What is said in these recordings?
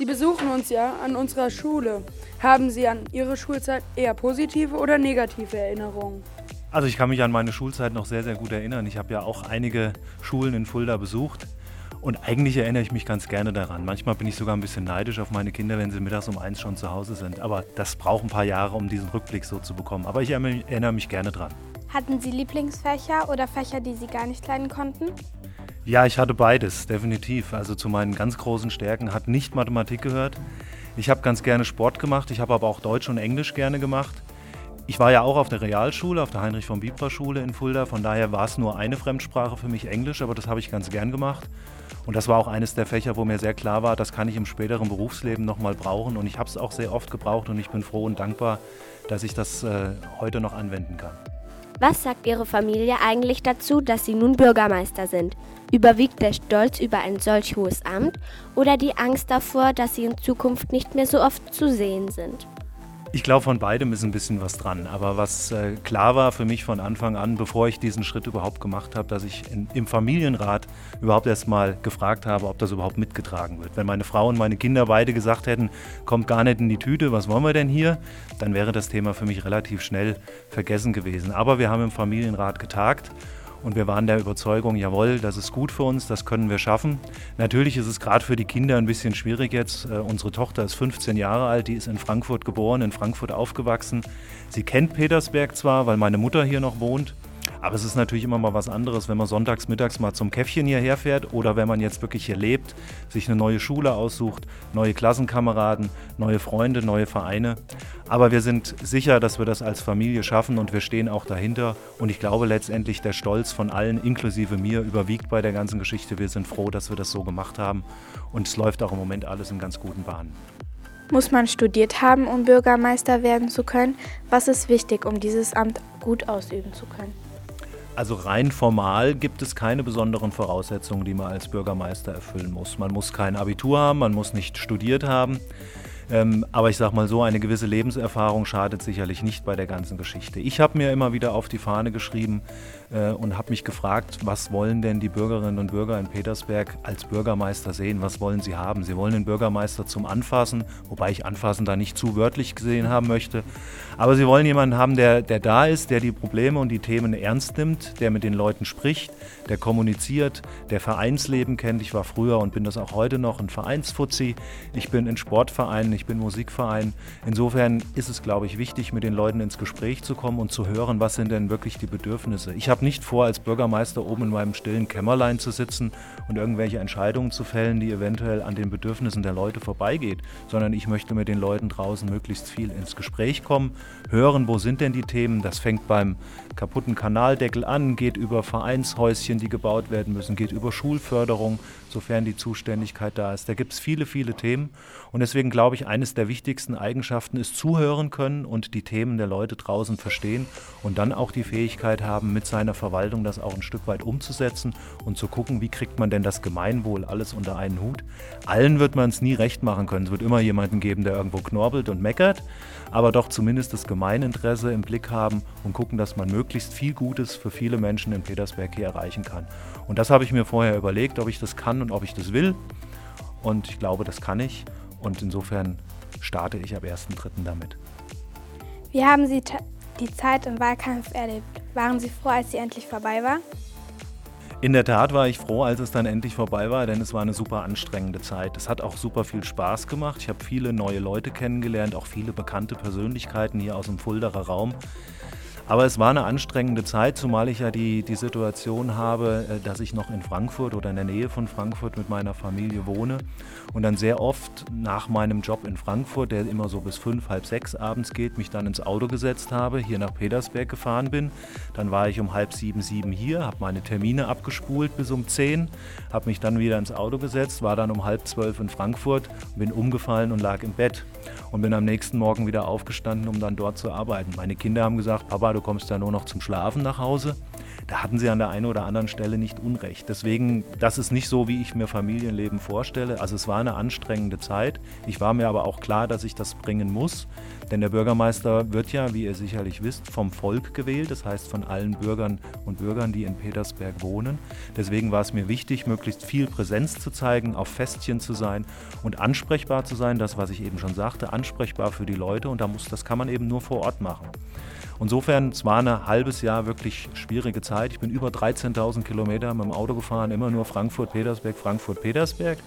Sie besuchen uns ja an unserer Schule. Haben Sie an Ihre Schulzeit eher positive oder negative Erinnerungen? Also ich kann mich an meine Schulzeit noch sehr, sehr gut erinnern. Ich habe ja auch einige Schulen in Fulda besucht. Und eigentlich erinnere ich mich ganz gerne daran. Manchmal bin ich sogar ein bisschen neidisch auf meine Kinder, wenn sie mittags um eins schon zu Hause sind. Aber das braucht ein paar Jahre, um diesen Rückblick so zu bekommen. Aber ich erinnere mich gerne dran. Hatten Sie Lieblingsfächer oder Fächer, die Sie gar nicht leiden konnten? Ja, ich hatte beides, definitiv. Also zu meinen ganz großen Stärken hat nicht Mathematik gehört. Ich habe ganz gerne Sport gemacht, ich habe aber auch Deutsch und Englisch gerne gemacht. Ich war ja auch auf der Realschule, auf der Heinrich von Bibra Schule in Fulda, von daher war es nur eine Fremdsprache für mich Englisch, aber das habe ich ganz gern gemacht. Und das war auch eines der Fächer, wo mir sehr klar war, das kann ich im späteren Berufsleben nochmal brauchen. Und ich habe es auch sehr oft gebraucht und ich bin froh und dankbar, dass ich das äh, heute noch anwenden kann. Was sagt Ihre Familie eigentlich dazu, dass Sie nun Bürgermeister sind? Überwiegt der Stolz über ein solch hohes Amt oder die Angst davor, dass Sie in Zukunft nicht mehr so oft zu sehen sind? Ich glaube, von beidem ist ein bisschen was dran. Aber was äh, klar war für mich von Anfang an, bevor ich diesen Schritt überhaupt gemacht habe, dass ich in, im Familienrat überhaupt erst mal gefragt habe, ob das überhaupt mitgetragen wird. Wenn meine Frau und meine Kinder beide gesagt hätten, kommt gar nicht in die Tüte, was wollen wir denn hier, dann wäre das Thema für mich relativ schnell vergessen gewesen. Aber wir haben im Familienrat getagt und wir waren der Überzeugung, jawohl, das ist gut für uns, das können wir schaffen. Natürlich ist es gerade für die Kinder ein bisschen schwierig jetzt. Äh, unsere Tochter ist 15 Jahre alt, die ist in Frankfurt geboren, in Frankfurt aufgewachsen. Sie kennt Petersberg zwar, weil meine Mutter hier noch wohnt. Aber es ist natürlich immer mal was anderes, wenn man sonntags mittags mal zum Käffchen hierher fährt oder wenn man jetzt wirklich hier lebt, sich eine neue Schule aussucht, neue Klassenkameraden, neue Freunde, neue Vereine. Aber wir sind sicher, dass wir das als Familie schaffen und wir stehen auch dahinter. Und ich glaube letztendlich, der Stolz von allen, inklusive mir, überwiegt bei der ganzen Geschichte. Wir sind froh, dass wir das so gemacht haben. Und es läuft auch im Moment alles in ganz guten Bahnen. Muss man studiert haben, um Bürgermeister werden zu können? Was ist wichtig, um dieses Amt gut ausüben zu können? Also rein formal gibt es keine besonderen Voraussetzungen, die man als Bürgermeister erfüllen muss. Man muss kein Abitur haben, man muss nicht studiert haben. Ähm, aber ich sage mal so, eine gewisse Lebenserfahrung schadet sicherlich nicht bei der ganzen Geschichte. Ich habe mir immer wieder auf die Fahne geschrieben äh, und habe mich gefragt, was wollen denn die Bürgerinnen und Bürger in Petersberg als Bürgermeister sehen? Was wollen sie haben? Sie wollen den Bürgermeister zum Anfassen, wobei ich Anfassen da nicht zu wörtlich gesehen haben möchte. Aber sie wollen jemanden haben, der, der da ist, der die Probleme und die Themen ernst nimmt, der mit den Leuten spricht, der kommuniziert, der Vereinsleben kennt. Ich war früher und bin das auch heute noch ein Vereinsfuzzi. Ich bin in Sportvereinen, ich bin Musikverein. Insofern ist es, glaube ich, wichtig, mit den Leuten ins Gespräch zu kommen und zu hören, was sind denn wirklich die Bedürfnisse. Ich habe nicht vor, als Bürgermeister oben in meinem stillen Kämmerlein zu sitzen und irgendwelche Entscheidungen zu fällen, die eventuell an den Bedürfnissen der Leute vorbeigeht, sondern ich möchte mit den Leuten draußen möglichst viel ins Gespräch kommen, hören, wo sind denn die Themen. Das fängt beim kaputten Kanaldeckel an, geht über Vereinshäuschen, die gebaut werden müssen, geht über Schulförderung, sofern die Zuständigkeit da ist. Da gibt es viele, viele Themen und deswegen glaube ich, eines der wichtigsten Eigenschaften ist zuhören können und die Themen der Leute draußen verstehen und dann auch die Fähigkeit haben, mit seiner Verwaltung das auch ein Stück weit umzusetzen und zu gucken, wie kriegt man denn das Gemeinwohl alles unter einen Hut. Allen wird man es nie recht machen können. Es wird immer jemanden geben, der irgendwo knorbelt und meckert, aber doch zumindest das Gemeininteresse im Blick haben und gucken, dass man möglichst viel Gutes für viele Menschen in Petersberg hier erreichen kann. Und das habe ich mir vorher überlegt, ob ich das kann und ob ich das will. Und ich glaube, das kann ich. Und insofern starte ich ab 1.3. damit. Wie haben Sie die Zeit im Wahlkampf erlebt? Waren Sie froh, als sie endlich vorbei war? In der Tat war ich froh, als es dann endlich vorbei war, denn es war eine super anstrengende Zeit. Es hat auch super viel Spaß gemacht. Ich habe viele neue Leute kennengelernt, auch viele bekannte Persönlichkeiten hier aus dem Fulderer Raum. Aber es war eine anstrengende Zeit, zumal ich ja die, die Situation habe, äh, dass ich noch in Frankfurt oder in der Nähe von Frankfurt mit meiner Familie wohne und dann sehr oft nach meinem Job in Frankfurt, der immer so bis fünf, halb sechs abends geht, mich dann ins Auto gesetzt habe, hier nach Petersberg gefahren bin. Dann war ich um halb sieben, sieben hier, habe meine Termine abgespult bis um zehn, habe mich dann wieder ins Auto gesetzt, war dann um halb zwölf in Frankfurt, bin umgefallen und lag im Bett. Und bin am nächsten Morgen wieder aufgestanden, um dann dort zu arbeiten. Meine Kinder haben gesagt, Papa, du kommst ja nur noch zum Schlafen nach Hause. Da hatten sie an der einen oder anderen Stelle nicht Unrecht. Deswegen, das ist nicht so, wie ich mir Familienleben vorstelle. Also es war eine anstrengende Zeit. Ich war mir aber auch klar, dass ich das bringen muss. Denn der Bürgermeister wird ja, wie ihr sicherlich wisst, vom Volk gewählt. Das heißt von allen Bürgern und Bürgern, die in Petersberg wohnen. Deswegen war es mir wichtig, möglichst viel Präsenz zu zeigen, auf Festchen zu sein und ansprechbar zu sein. Das, was ich eben schon sagte, ansprechbar für die Leute. Und da muss, das kann man eben nur vor Ort machen. Insofern, es war ein halbes Jahr wirklich schwierige Zeit. Ich bin über 13.000 Kilometer mit dem Auto gefahren, immer nur Frankfurt-Petersberg, Frankfurt-Petersberg.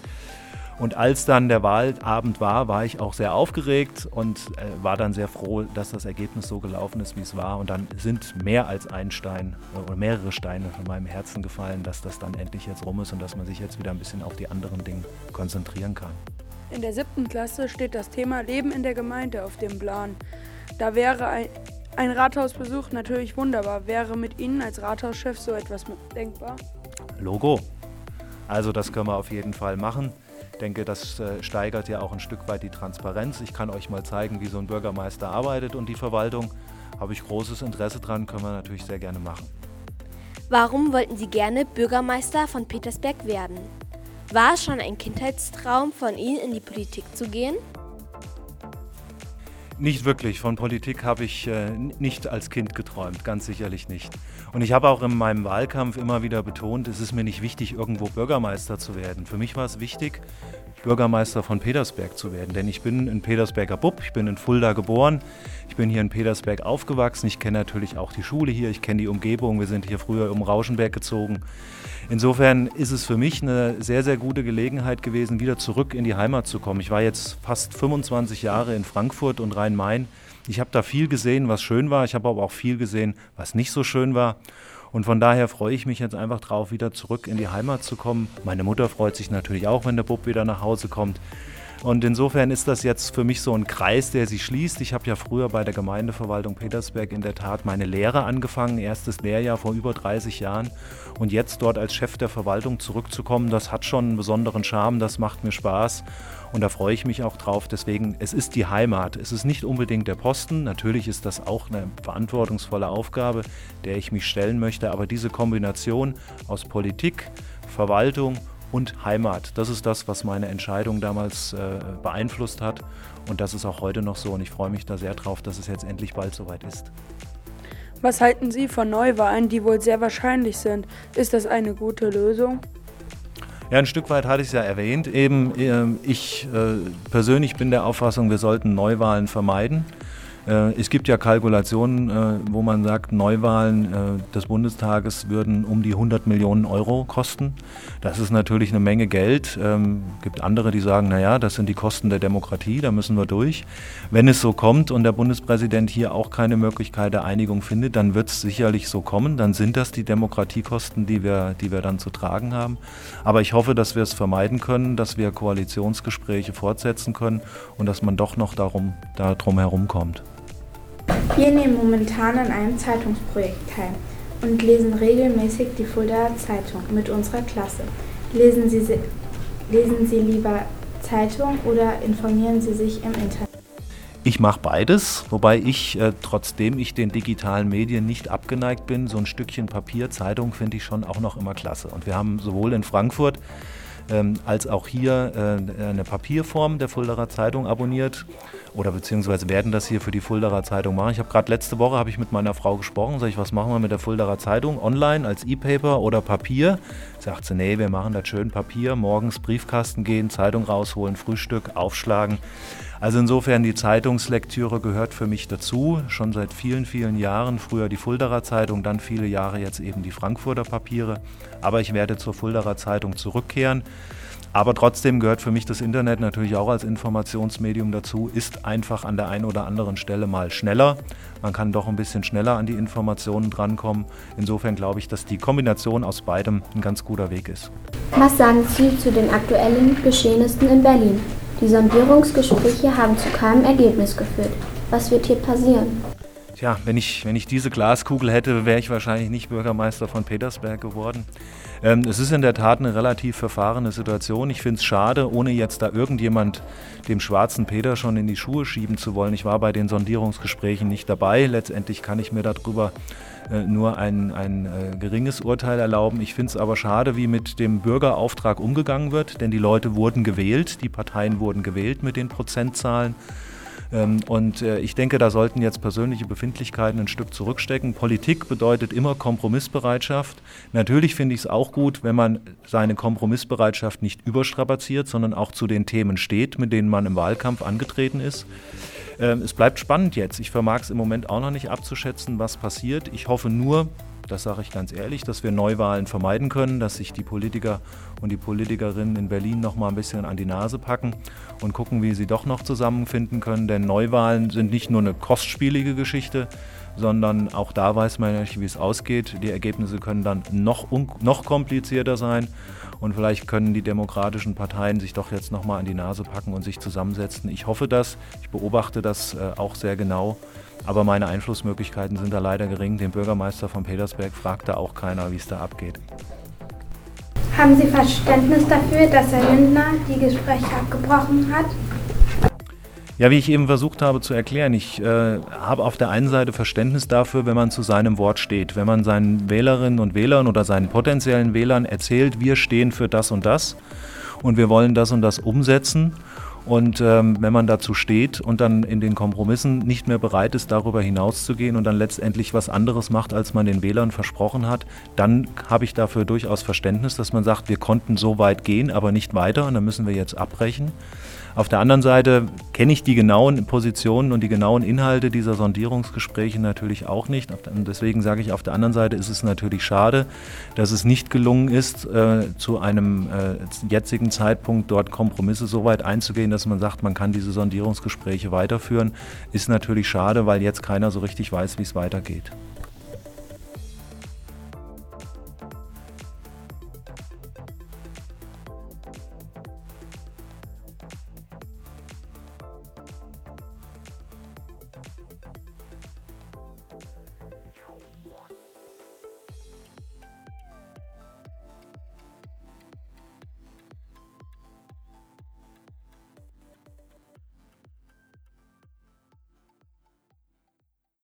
Und als dann der Wahlabend war, war ich auch sehr aufgeregt und äh, war dann sehr froh, dass das Ergebnis so gelaufen ist, wie es war. Und dann sind mehr als ein Stein äh, oder mehrere Steine von meinem Herzen gefallen, dass das dann endlich jetzt rum ist und dass man sich jetzt wieder ein bisschen auf die anderen Dinge konzentrieren kann. In der siebten Klasse steht das Thema Leben in der Gemeinde auf dem Plan. Da wäre ein, ein Rathausbesuch natürlich wunderbar. Wäre mit Ihnen als Rathauschef so etwas denkbar? Logo. Also das können wir auf jeden Fall machen. Ich denke, das äh, steigert ja auch ein Stück weit die Transparenz. Ich kann euch mal zeigen, wie so ein Bürgermeister arbeitet und die Verwaltung. Habe ich großes Interesse dran, können wir natürlich sehr gerne machen. Warum wollten Sie gerne Bürgermeister von Petersberg werden? War es schon ein Kindheitstraum von Ihnen, in die Politik zu gehen? Nicht wirklich. Von Politik habe ich äh, nicht als Kind geträumt, ganz sicherlich nicht. Und ich habe auch in meinem Wahlkampf immer wieder betont, es ist mir nicht wichtig, irgendwo Bürgermeister zu werden. Für mich war es wichtig, Bürgermeister von Petersberg zu werden. Denn ich bin ein Petersberger Bub, ich bin in Fulda geboren, ich bin hier in Petersberg aufgewachsen, ich kenne natürlich auch die Schule hier, ich kenne die Umgebung, wir sind hier früher um Rauschenberg gezogen. Insofern ist es für mich eine sehr, sehr gute Gelegenheit gewesen, wieder zurück in die Heimat zu kommen. Ich war jetzt fast 25 Jahre in Frankfurt und Rhein-Main. Ich habe da viel gesehen, was schön war. Ich habe aber auch viel gesehen, was nicht so schön war. Und von daher freue ich mich jetzt einfach drauf, wieder zurück in die Heimat zu kommen. Meine Mutter freut sich natürlich auch, wenn der Bub wieder nach Hause kommt. Und insofern ist das jetzt für mich so ein Kreis, der sich schließt. Ich habe ja früher bei der Gemeindeverwaltung Petersberg in der Tat meine Lehre angefangen, erstes Lehrjahr vor über 30 Jahren. Und jetzt dort als Chef der Verwaltung zurückzukommen, das hat schon einen besonderen Charme, das macht mir Spaß. Und da freue ich mich auch drauf. Deswegen, es ist die Heimat. Es ist nicht unbedingt der Posten. Natürlich ist das auch eine verantwortungsvolle Aufgabe, der ich mich stellen möchte. Aber diese Kombination aus Politik, Verwaltung und Heimat. Das ist das, was meine Entscheidung damals äh, beeinflusst hat. Und das ist auch heute noch so. Und ich freue mich da sehr drauf, dass es jetzt endlich bald soweit ist. Was halten Sie von Neuwahlen, die wohl sehr wahrscheinlich sind? Ist das eine gute Lösung? Ja, ein Stück weit hatte ich es ja erwähnt. Eben, ähm, ich äh, persönlich bin der Auffassung, wir sollten Neuwahlen vermeiden. Äh, es gibt ja Kalkulationen, äh, wo man sagt, Neuwahlen äh, des Bundestages würden um die 100 Millionen Euro kosten. Das ist natürlich eine Menge Geld. Es ähm, gibt andere, die sagen, naja, das sind die Kosten der Demokratie, da müssen wir durch. Wenn es so kommt und der Bundespräsident hier auch keine Möglichkeit der Einigung findet, dann wird es sicherlich so kommen. Dann sind das die Demokratiekosten, die wir, die wir dann zu tragen haben. Aber ich hoffe, dass wir es vermeiden können, dass wir Koalitionsgespräche fortsetzen können und dass man doch noch darum, darum herumkommt. Wir nehmen momentan an einem Zeitungsprojekt teil und lesen regelmäßig die Fuldaer Zeitung mit unserer Klasse. Lesen Sie, lesen Sie lieber Zeitung oder informieren Sie sich im Internet? Ich mache beides, wobei ich, äh, trotzdem ich den digitalen Medien nicht abgeneigt bin, so ein Stückchen Papier, Zeitung finde ich schon auch noch immer klasse. Und wir haben sowohl in Frankfurt ähm, als auch hier äh, eine Papierform der Fuldaer Zeitung abonniert oder beziehungsweise werden das hier für die Fuldaer Zeitung machen. Ich habe gerade letzte Woche habe ich mit meiner Frau gesprochen, sag ich, was machen wir mit der Fuldaer Zeitung? Online als E-Paper oder Papier? Sagt sie, nee, wir machen das schön Papier, morgens Briefkasten gehen, Zeitung rausholen, Frühstück, aufschlagen. Also insofern die Zeitungslektüre gehört für mich dazu, schon seit vielen, vielen Jahren. Früher die Fuldaer Zeitung, dann viele Jahre jetzt eben die Frankfurter Papiere. Aber ich werde zur Fuldaer Zeitung zurückkehren. Aber trotzdem gehört für mich das Internet natürlich auch als Informationsmedium dazu, ist einfach an der einen oder anderen Stelle mal schneller. Man kann doch ein bisschen schneller an die Informationen drankommen. Insofern glaube ich, dass die Kombination aus beidem ein ganz guter Weg ist. Was sagen Sie zu den aktuellen Geschehnissen in Berlin? Die Sondierungsgespräche haben zu keinem Ergebnis geführt. Was wird hier passieren? Tja, wenn ich, wenn ich diese Glaskugel hätte, wäre ich wahrscheinlich nicht Bürgermeister von Petersberg geworden. Ähm, es ist in der Tat eine relativ verfahrene Situation. Ich finde es schade, ohne jetzt da irgendjemand dem schwarzen Peter schon in die Schuhe schieben zu wollen. Ich war bei den Sondierungsgesprächen nicht dabei. Letztendlich kann ich mir darüber äh, nur ein, ein äh, geringes Urteil erlauben. Ich finde es aber schade, wie mit dem Bürgerauftrag umgegangen wird, denn die Leute wurden gewählt, die Parteien wurden gewählt mit den Prozentzahlen. Ähm, und äh, ich denke, da sollten jetzt persönliche Befindlichkeiten ein Stück zurückstecken. Politik bedeutet immer Kompromissbereitschaft. Natürlich finde ich es auch gut, wenn man seine Kompromissbereitschaft nicht überstrapaziert, sondern auch zu den Themen steht, mit denen man im Wahlkampf angetreten ist. Ähm, es bleibt spannend jetzt. Ich vermag es im Moment auch noch nicht abzuschätzen, was passiert. Ich hoffe nur, das sage ich ganz ehrlich, dass wir Neuwahlen vermeiden können, dass sich die Politiker und die Politikerinnen in Berlin noch mal ein bisschen an die Nase packen und gucken, wie sie doch noch zusammenfinden können. Denn Neuwahlen sind nicht nur eine kostspielige Geschichte, sondern auch da weiß man nicht, wie es ausgeht. Die Ergebnisse können dann noch, noch komplizierter sein und vielleicht können die demokratischen Parteien sich doch jetzt noch mal an die Nase packen und sich zusammensetzen. Ich hoffe das, ich beobachte das äh, auch sehr genau aber meine Einflussmöglichkeiten sind da leider gering. Den Bürgermeister von Petersberg fragt da auch keiner, wie es da abgeht. Haben Sie Verständnis dafür, dass Herr Lindner die Gespräche abgebrochen hat? Ja, wie ich eben versucht habe zu erklären, ich äh, habe auf der einen Seite Verständnis dafür, wenn man zu seinem Wort steht, wenn man seinen Wählerinnen und Wählern oder seinen potenziellen Wählern erzählt, wir stehen für das und das und wir wollen das und das umsetzen und ähm, wenn man dazu steht und dann in den Kompromissen nicht mehr bereit ist, darüber hinauszugehen und dann letztendlich was anderes macht, als man den Wählern versprochen hat, dann habe ich dafür durchaus Verständnis, dass man sagt, wir konnten so weit gehen, aber nicht weiter und dann müssen wir jetzt abbrechen. Auf der anderen Seite kenne ich die genauen Positionen und die genauen Inhalte dieser Sondierungsgespräche natürlich auch nicht. Und deswegen sage ich, auf der anderen Seite ist es natürlich schade, dass es nicht gelungen ist, äh, zu einem äh, jetzigen Zeitpunkt dort Kompromisse so weit einzugehen, dass man sagt, man kann diese Sondierungsgespräche weiterführen. Ist natürlich schade, weil jetzt keiner so richtig weiß, wie es weitergeht.